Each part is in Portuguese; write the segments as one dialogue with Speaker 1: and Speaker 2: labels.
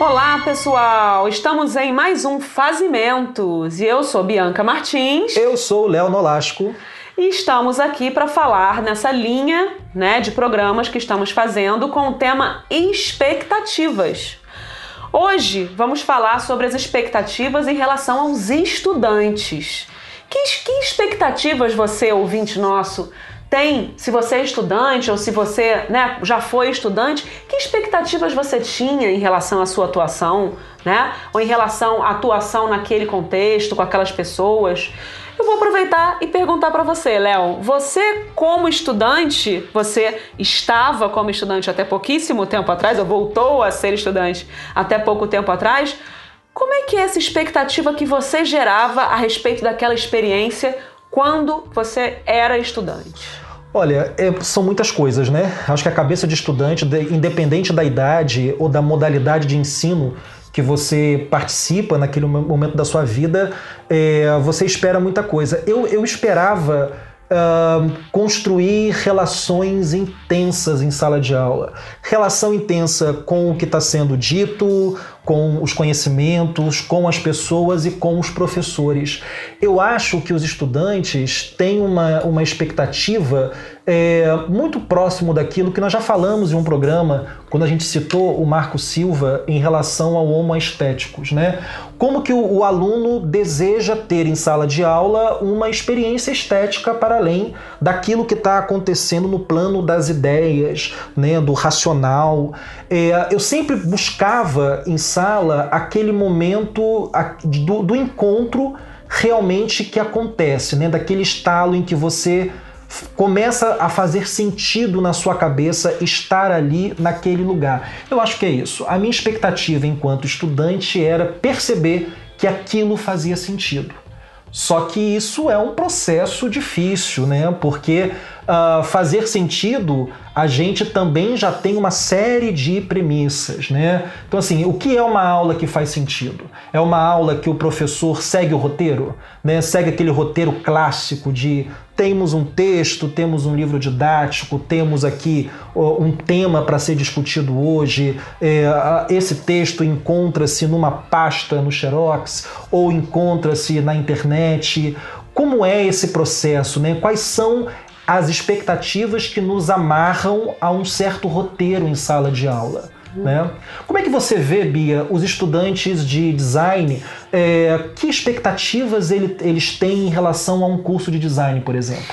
Speaker 1: Olá, pessoal! Estamos em mais um Fazimentos e eu sou Bianca Martins.
Speaker 2: Eu sou Léo Nolasco.
Speaker 1: E estamos aqui para falar nessa linha né, de programas que estamos fazendo com o tema expectativas. Hoje vamos falar sobre as expectativas em relação aos estudantes. Que, que expectativas você, ouvinte nosso, tem, se você é estudante ou se você né, já foi estudante, que expectativas você tinha em relação à sua atuação, né? Ou em relação à atuação naquele contexto, com aquelas pessoas. Eu vou aproveitar e perguntar para você, Léo. Você, como estudante, você estava como estudante até pouquíssimo tempo atrás, ou voltou a ser estudante até pouco tempo atrás. Como é que é essa expectativa que você gerava a respeito daquela experiência quando você era estudante?
Speaker 2: Olha, é, são muitas coisas, né? Acho que a cabeça de estudante, independente da idade ou da modalidade de ensino que você participa naquele momento da sua vida, é, você espera muita coisa. Eu, eu esperava uh, construir relações intensas em sala de aula. Relação intensa com o que está sendo dito, com os conhecimentos, com as pessoas e com os professores. Eu acho que os estudantes têm uma, uma expectativa é, muito próximo daquilo que nós já falamos em um programa, quando a gente citou o Marco Silva em relação ao homo estéticos, né? Como que o, o aluno deseja ter em sala de aula uma experiência estética para além daquilo que está acontecendo no plano das ideias, né, do racional. É, eu sempre buscava em sala aquele momento do, do encontro realmente que acontece, né? daquele estalo em que você começa a fazer sentido na sua cabeça estar ali naquele lugar. Eu acho que é isso. A minha expectativa enquanto estudante era perceber que aquilo fazia sentido. Só que isso é um processo difícil, né? Porque uh, fazer sentido, a gente também já tem uma série de premissas, né? Então, assim, o que é uma aula que faz sentido? É uma aula que o professor segue o roteiro, né? Segue aquele roteiro clássico de temos um texto, temos um livro didático, temos aqui um tema para ser discutido hoje. É, esse texto encontra-se numa pasta no Xerox ou encontra-se na internet. Como é esse processo? Né? Quais são as expectativas que nos amarram a um certo roteiro em sala de aula? Né? Como é que você vê, Bia, os estudantes de design? É, que expectativas ele, eles têm em relação a um curso de design, por exemplo?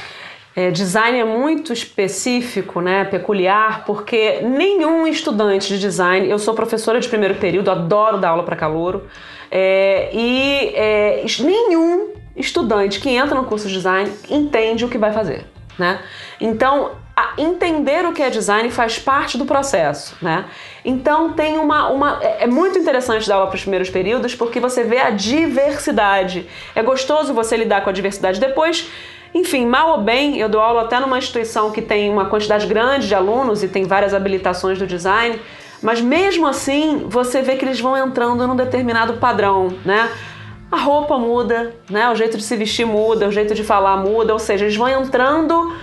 Speaker 1: É, design é muito específico, né, peculiar, porque nenhum estudante de design, eu sou professora de primeiro período, adoro dar aula para calouro, é, e é, nenhum estudante que entra no curso de design entende o que vai fazer, né? Então, entender o que é design faz parte do processo, né? Então tem uma, uma é, é muito interessante dar aula para os primeiros períodos porque você vê a diversidade. É gostoso você lidar com a diversidade. Depois, enfim, mal ou bem, eu dou aula até numa instituição que tem uma quantidade grande de alunos e tem várias habilitações do design, mas mesmo assim você vê que eles vão entrando num determinado padrão, né? A roupa muda, né? O jeito de se vestir muda, o jeito de falar muda, ou seja, eles vão entrando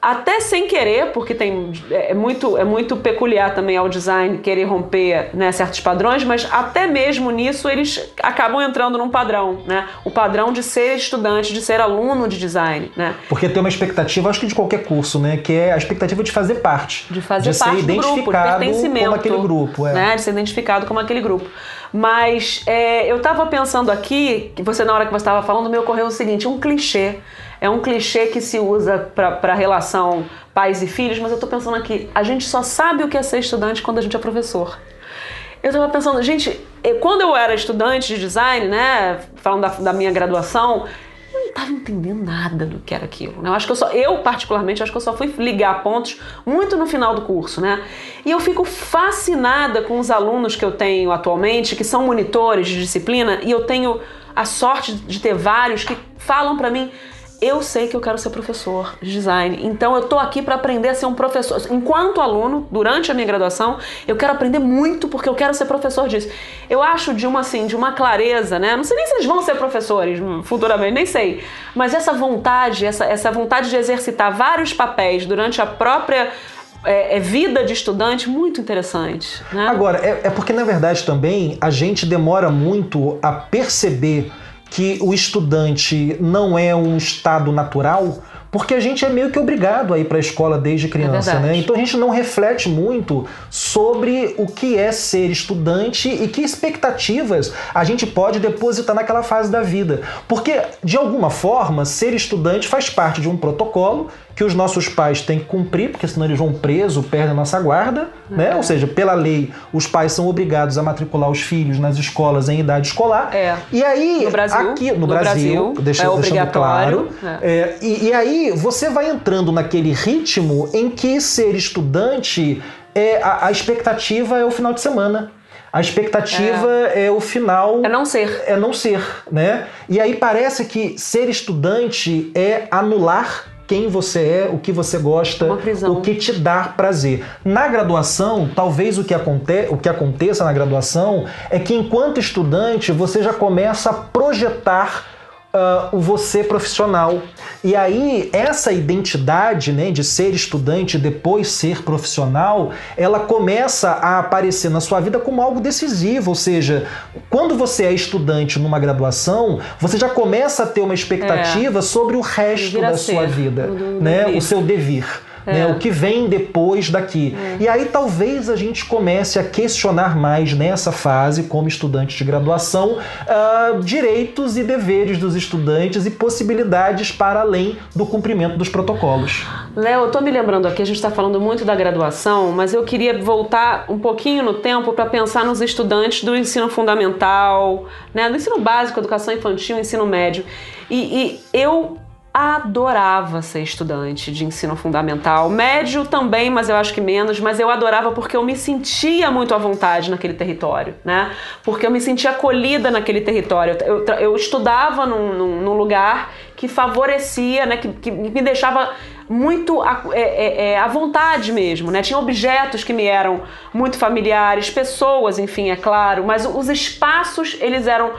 Speaker 1: até sem querer, porque tem, é, muito, é muito peculiar também ao design querer romper né, certos padrões, mas até mesmo nisso eles acabam entrando num padrão, né? O padrão de ser estudante, de ser aluno de design, né?
Speaker 2: Porque tem uma expectativa, acho que de qualquer curso, né? Que é a expectativa de fazer parte.
Speaker 1: De fazer
Speaker 2: de
Speaker 1: parte
Speaker 2: ser identificado
Speaker 1: grupo, como
Speaker 2: aquele grupo. É.
Speaker 1: Né? De ser identificado como aquele grupo. Mas é, eu estava pensando aqui, que você na hora que você estava falando, me ocorreu o seguinte, um clichê é um clichê que se usa para a relação pais e filhos, mas eu estou pensando aqui, a gente só sabe o que é ser estudante quando a gente é professor. Eu estava pensando, gente, quando eu era estudante de design, né, falando da, da minha graduação, eu não estava entendendo nada do que era aquilo. Né? Eu acho que eu só, eu particularmente, acho que eu só fui ligar pontos muito no final do curso, né? E eu fico fascinada com os alunos que eu tenho atualmente, que são monitores de disciplina, e eu tenho a sorte de ter vários que falam para mim, eu sei que eu quero ser professor de design, então eu tô aqui para aprender a ser um professor. Enquanto aluno, durante a minha graduação, eu quero aprender muito porque eu quero ser professor disso. Eu acho de uma assim, de uma clareza, né? Não sei nem se eles vão ser professores futuramente, nem sei. Mas essa vontade, essa, essa vontade de exercitar vários papéis durante a própria é, é, vida de estudante muito interessante. Né?
Speaker 2: Agora, é, é porque na verdade também a gente demora muito a perceber que o estudante não é um estado natural porque a gente é meio que obrigado a ir para a escola desde criança, é né? Então a gente não reflete muito sobre o que é ser estudante e que expectativas a gente pode depositar naquela fase da vida. Porque, de alguma forma, ser estudante faz parte de um protocolo que os nossos pais têm que cumprir, porque senão eles vão preso, perdem a nossa guarda, uhum. né? Ou seja, pela lei, os pais são obrigados a matricular os filhos nas escolas em idade escolar.
Speaker 1: É.
Speaker 2: E aí,
Speaker 1: no Brasil,
Speaker 2: aqui no, no Brasil, Brasil deixa,
Speaker 1: é obrigatório.
Speaker 2: Claro, é. É, e, e aí você vai entrando naquele ritmo em que ser estudante é a, a expectativa é o final de semana. A expectativa é. é. o final.
Speaker 1: É não ser.
Speaker 2: É não ser, né? E aí parece que ser estudante é anular quem você é, o que você gosta, o que te dá prazer. Na graduação, talvez o que, aconte o que aconteça na graduação é que enquanto estudante você já começa a projetar uh, o você profissional. E aí, essa identidade né, de ser estudante e depois ser profissional, ela começa a aparecer na sua vida como algo decisivo. Ou seja, quando você é estudante numa graduação, você já começa a ter uma expectativa é. sobre o resto da sua vida, né, o seu devir. Né, é. Né, o que vem depois daqui. É. E aí talvez a gente comece a questionar mais nessa fase, como estudante de graduação, uh, direitos e deveres dos estudantes e possibilidades para além do cumprimento dos protocolos.
Speaker 1: Léo, eu tô me lembrando aqui, a gente está falando muito da graduação, mas eu queria voltar um pouquinho no tempo para pensar nos estudantes do ensino fundamental, né, do ensino básico, educação infantil, ensino médio. E, e eu adorava ser estudante de ensino fundamental, médio também, mas eu acho que menos, mas eu adorava porque eu me sentia muito à vontade naquele território, né? Porque eu me sentia acolhida naquele território. Eu, eu estudava num, num, num, lugar que favorecia, né? Que, que me deixava muito à, é, é, é, à vontade mesmo, né? Tinha objetos que me eram muito familiares, pessoas, enfim, é claro, mas os espaços, eles eram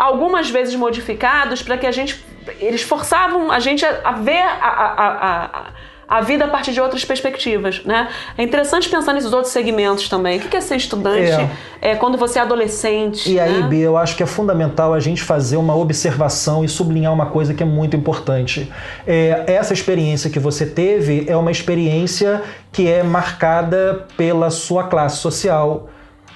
Speaker 1: algumas vezes modificados para que a gente eles forçavam a gente a, ver a, a, a, a, vida a partir de outras perspectivas, né? É interessante pensar nesses outros segmentos também. O que é ser estudante é. é quando você é adolescente?
Speaker 2: E
Speaker 1: né?
Speaker 2: aí, Bia, eu acho que é fundamental a gente fazer uma observação e sublinhar uma coisa que é muito importante. É, essa experiência que você teve é uma experiência que é marcada pela sua classe social,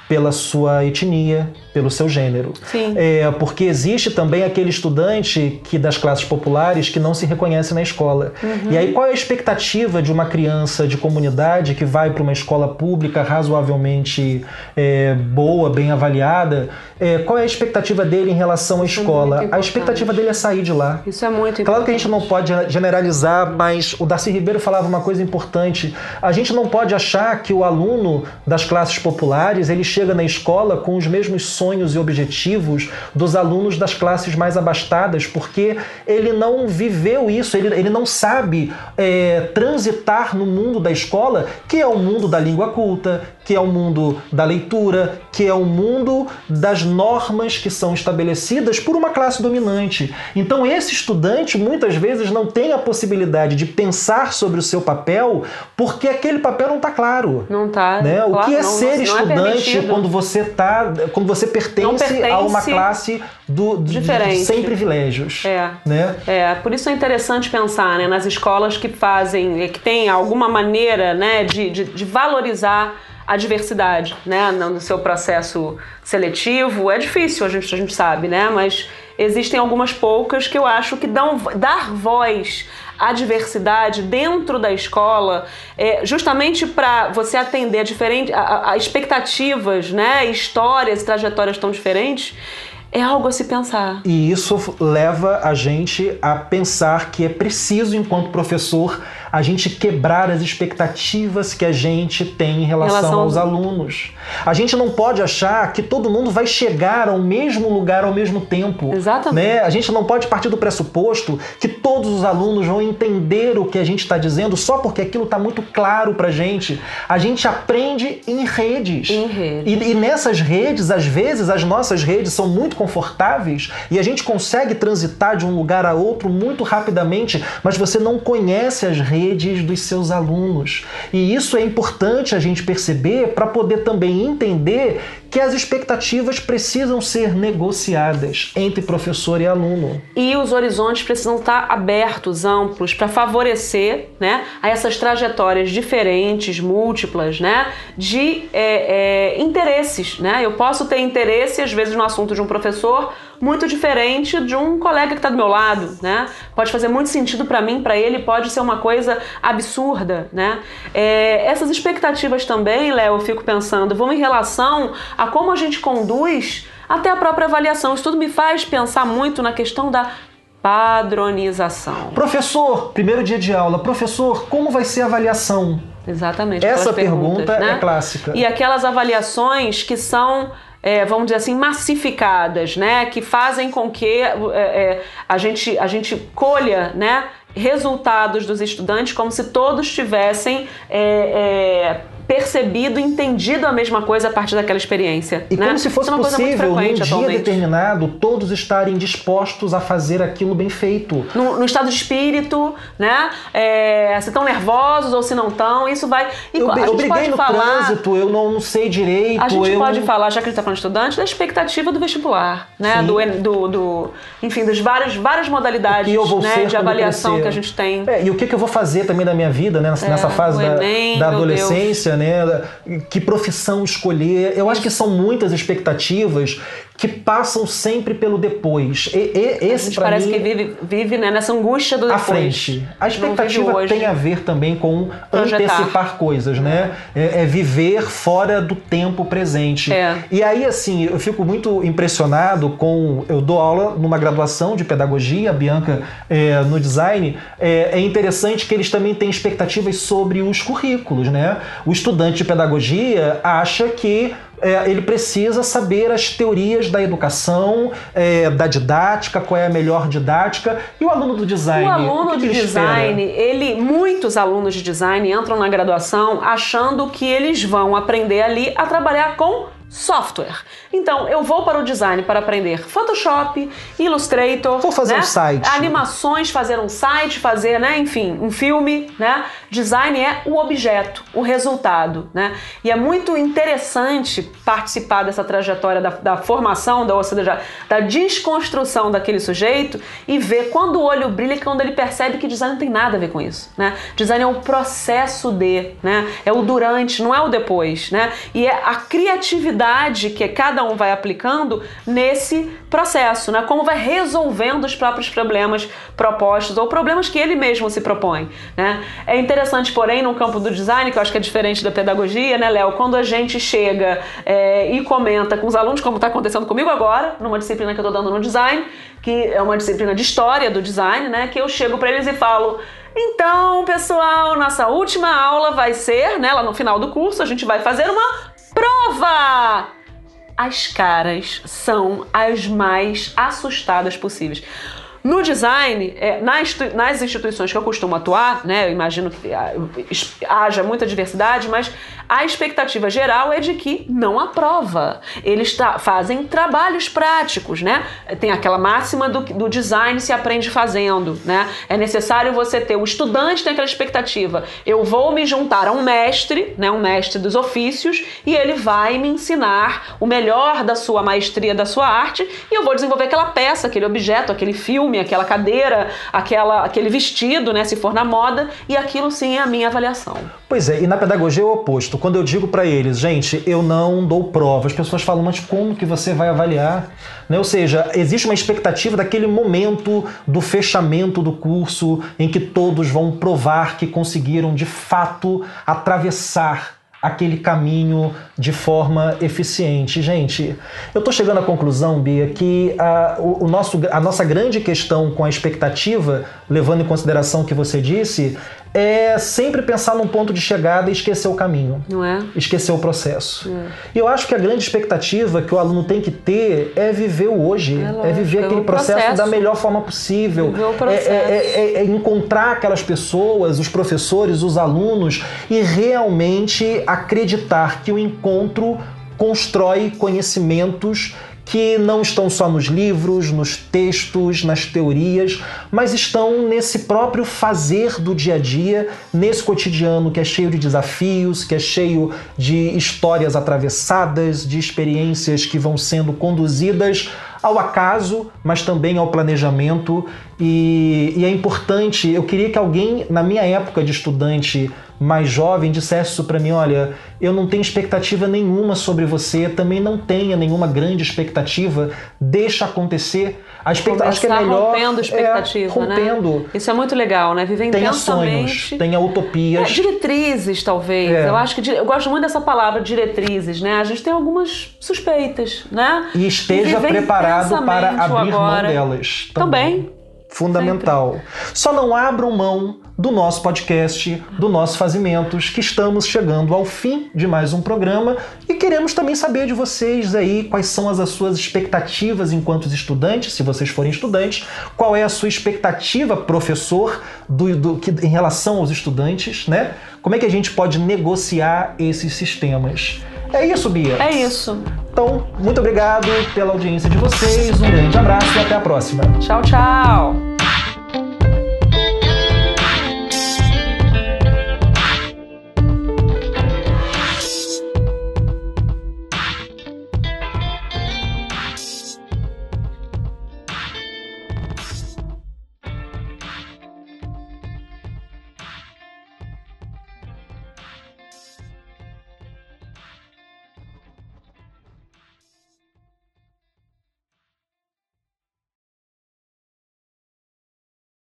Speaker 2: pela sua etnia, pelo seu gênero.
Speaker 1: Sim.
Speaker 2: É, porque existe também aquele estudante que das classes populares que não se reconhece na escola. Uhum. E aí qual é a expectativa de uma criança de comunidade que vai para uma escola pública razoavelmente é, boa, bem avaliada? É, qual é a expectativa dele em relação à Isso é escola? A expectativa dele é sair de lá.
Speaker 1: Isso é muito importante.
Speaker 2: Claro que a gente não pode generalizar, mas o Darcy Ribeiro falava uma coisa importante. A gente não pode achar que o aluno das classes populares ele chega na escola com os mesmos sonhos e objetivos dos alunos das classes mais abastadas, porque ele não viveu isso, ele, ele não sabe é, transitar no mundo da escola, que é o mundo da língua culta, que é o mundo da leitura, que é o mundo das normas que são estabelecidas por uma classe dominante. Então, esse estudante muitas vezes não tem a possibilidade de pensar sobre o seu papel porque aquele papel não está claro.
Speaker 1: Não está.
Speaker 2: Né?
Speaker 1: Claro,
Speaker 2: o que é
Speaker 1: não,
Speaker 2: ser
Speaker 1: não é
Speaker 2: estudante é quando você tá, quando você pertence, pertence a uma classe do,
Speaker 1: diferente.
Speaker 2: sem privilégios.
Speaker 1: É.
Speaker 2: Né?
Speaker 1: é. Por isso é interessante pensar né, nas escolas que fazem, que têm alguma maneira né, de, de, de valorizar a diversidade, né, no seu processo seletivo. É difícil, a gente, a gente sabe, né, mas existem algumas poucas que eu acho que dão dar voz à diversidade dentro da escola, é, justamente para você atender a, diferente, a, a expectativas, né, histórias, trajetórias tão diferentes é algo a se pensar.
Speaker 2: E isso leva a gente a pensar que é preciso, enquanto professor, a gente quebrar as expectativas que a gente tem em relação, em relação aos alunos. A gente não pode achar que todo mundo vai chegar ao mesmo lugar ao mesmo tempo.
Speaker 1: Exatamente.
Speaker 2: Né? A gente não pode partir do pressuposto que todos os alunos vão entender o que a gente está dizendo só porque aquilo está muito claro para gente. A gente aprende em redes.
Speaker 1: Em redes.
Speaker 2: E, e nessas redes, às vezes, as nossas redes são muito confortáveis e a gente consegue transitar de um lugar a outro muito rapidamente, mas você não conhece as redes dos seus alunos. E isso é importante a gente perceber para poder também entender que as expectativas precisam ser negociadas entre professor e aluno.
Speaker 1: E os horizontes precisam estar abertos, amplos, para favorecer né, a essas trajetórias diferentes, múltiplas, né, de é, é, interesses. Né? Eu posso ter interesse, às vezes, no assunto de um professor muito diferente de um colega que está do meu lado, né? Pode fazer muito sentido para mim, para ele pode ser uma coisa absurda, né? É, essas expectativas também, Léo, eu fico pensando, vão em relação a como a gente conduz até a própria avaliação. Isso tudo me faz pensar muito na questão da padronização.
Speaker 2: Professor, primeiro dia de aula, professor, como vai ser a avaliação? Exatamente. Essa pergunta né? é clássica.
Speaker 1: E aquelas avaliações que são é, vamos dizer assim, massificadas, né? Que fazem com que é, é, a, gente, a gente colha, né? Resultados dos estudantes como se todos tivessem é, é, percebido, entendido a mesma coisa a partir daquela experiência.
Speaker 2: E
Speaker 1: né?
Speaker 2: como se fosse é possível, num dia atualmente. determinado, todos estarem dispostos a fazer aquilo bem feito.
Speaker 1: No, no estado de espírito, né? É, se estão nervosos ou se não estão, isso vai...
Speaker 2: E, eu, a gente eu briguei pode no falar, trânsito, eu não sei direito...
Speaker 1: A gente pode falar, já que ele está falando estudante, da expectativa do vestibular, né? Do, do, do, enfim, das várias, várias modalidades né? de avaliação que a gente tem.
Speaker 2: É, e o que, que eu vou fazer também na minha vida, né? Nessa, é, fase da, Enem, da adolescência, né? Que profissão escolher. Eu acho que são muitas expectativas que passam sempre pelo depois. E, e, esse,
Speaker 1: a gente parece
Speaker 2: mim,
Speaker 1: que vive, vive né, nessa angústia do depois.
Speaker 2: À frente. A expectativa tem a ver também com Projetar. antecipar coisas, né? É, é, viver fora do tempo presente.
Speaker 1: É.
Speaker 2: E aí, assim, eu fico muito impressionado com... Eu dou aula numa graduação de pedagogia, Bianca é, no design. É, é interessante que eles também têm expectativas sobre os currículos, né? O estudante de pedagogia acha que é, ele precisa saber as teorias da educação, é, da didática, qual é a melhor didática. E o aluno do design?
Speaker 1: O aluno
Speaker 2: o
Speaker 1: de design, ele, muitos alunos de design entram na graduação achando que eles vão aprender ali a trabalhar com software. Então, eu vou para o design para aprender Photoshop, Illustrator,
Speaker 2: vou fazer
Speaker 1: né?
Speaker 2: um site,
Speaker 1: animações, fazer um site, fazer, né, enfim, um filme, né? Design é o objeto, o resultado, né? E é muito interessante participar dessa trajetória da, da formação, da, ou seja, da desconstrução daquele sujeito e ver quando o olho brilha, quando ele percebe que design não tem nada a ver com isso, né? Design é o processo de, né? É o durante, não é o depois, né? E é a criatividade que cada um vai aplicando nesse processo, né? Como vai resolvendo os próprios problemas propostos ou problemas que ele mesmo se propõe, né? É interessante, porém, no campo do design, que eu acho que é diferente da pedagogia, né, Léo? Quando a gente chega é, e comenta com os alunos, como está acontecendo comigo agora, numa disciplina que eu estou dando no design, que é uma disciplina de história do design, né? Que eu chego para eles e falo então, pessoal, nossa última aula vai ser, né, lá no final do curso, a gente vai fazer uma Prova! As caras são as mais assustadas possíveis. No design, é, nas, nas instituições que eu costumo atuar, né, eu imagino que ah, haja muita diversidade, mas a expectativa geral é de que não aprova. Eles fazem trabalhos práticos, né? Tem aquela máxima do, do design se aprende fazendo, né? É necessário você ter, o estudante tem aquela expectativa, eu vou me juntar a um mestre, né, um mestre dos ofícios, e ele vai me ensinar o melhor da sua maestria, da sua arte, e eu vou desenvolver aquela peça, aquele objeto, aquele filme, filme, aquela cadeira, aquela, aquele vestido, né, se for na moda, e aquilo sim é a minha avaliação.
Speaker 2: Pois é, e na pedagogia é o oposto. Quando eu digo para eles, gente, eu não dou prova, as pessoas falam, mas como que você vai avaliar? Né? Ou seja, existe uma expectativa daquele momento do fechamento do curso em que todos vão provar que conseguiram de fato atravessar aquele caminho de forma eficiente. Gente, eu estou chegando à conclusão, Bia, que a, o, o, nosso, a nossa grande questão com a expectativa, levando em consideração o que você disse, é sempre pensar num ponto de chegada e esquecer o caminho.
Speaker 1: Não é?
Speaker 2: Esquecer o processo. É. E eu acho que a grande expectativa que o aluno tem que ter é viver o hoje. É, lógico, é viver aquele processo, processo, da melhor forma possível.
Speaker 1: Viver o processo.
Speaker 2: É, é, é, é, encontrar aquelas pessoas, os professores, os alunos e realmente acreditar que o encontro constrói conhecimentos que não estão só nos livros, nos textos, nas teorias, mas estão nesse próprio fazer do dia a dia, nesse cotidiano que é cheio de desafios, que é cheio de histórias atravessadas, de experiências que vão sendo conduzidas ao acaso, mas também ao planejamento. E, e, é importante, eu queria que alguém, na minha época de estudante mais jovem, dissesse isso para mim: olha, eu não tenho expectativa nenhuma sobre você, também não tenha nenhuma grande expectativa, deixa acontecer.
Speaker 1: A expectativa acho que é melhor rompendo expectativa,
Speaker 2: é, rompendo.
Speaker 1: Né? Isso é muito legal, né? Viver
Speaker 2: tenha sonhos, tenha utopias.
Speaker 1: É, diretrizes, talvez. É. Eu acho que eu gosto muito dessa palavra diretrizes, né? A gente tem algumas suspeitas, né?
Speaker 2: E esteja preparado para abrir agora. mão delas.
Speaker 1: Também. também
Speaker 2: fundamental. Sempre. Só não abram mão do nosso podcast, do nosso Fazimentos, que estamos chegando ao fim de mais um programa e queremos também saber de vocês aí quais são as, as suas expectativas enquanto estudantes, se vocês forem estudantes, qual é a sua expectativa, professor, do, do, que, em relação aos estudantes, né? Como é que a gente pode negociar esses sistemas? É isso, Bia?
Speaker 1: É isso.
Speaker 2: Então, muito obrigado pela audiência de vocês, um grande abraço e até a próxima.
Speaker 1: Tchau, tchau.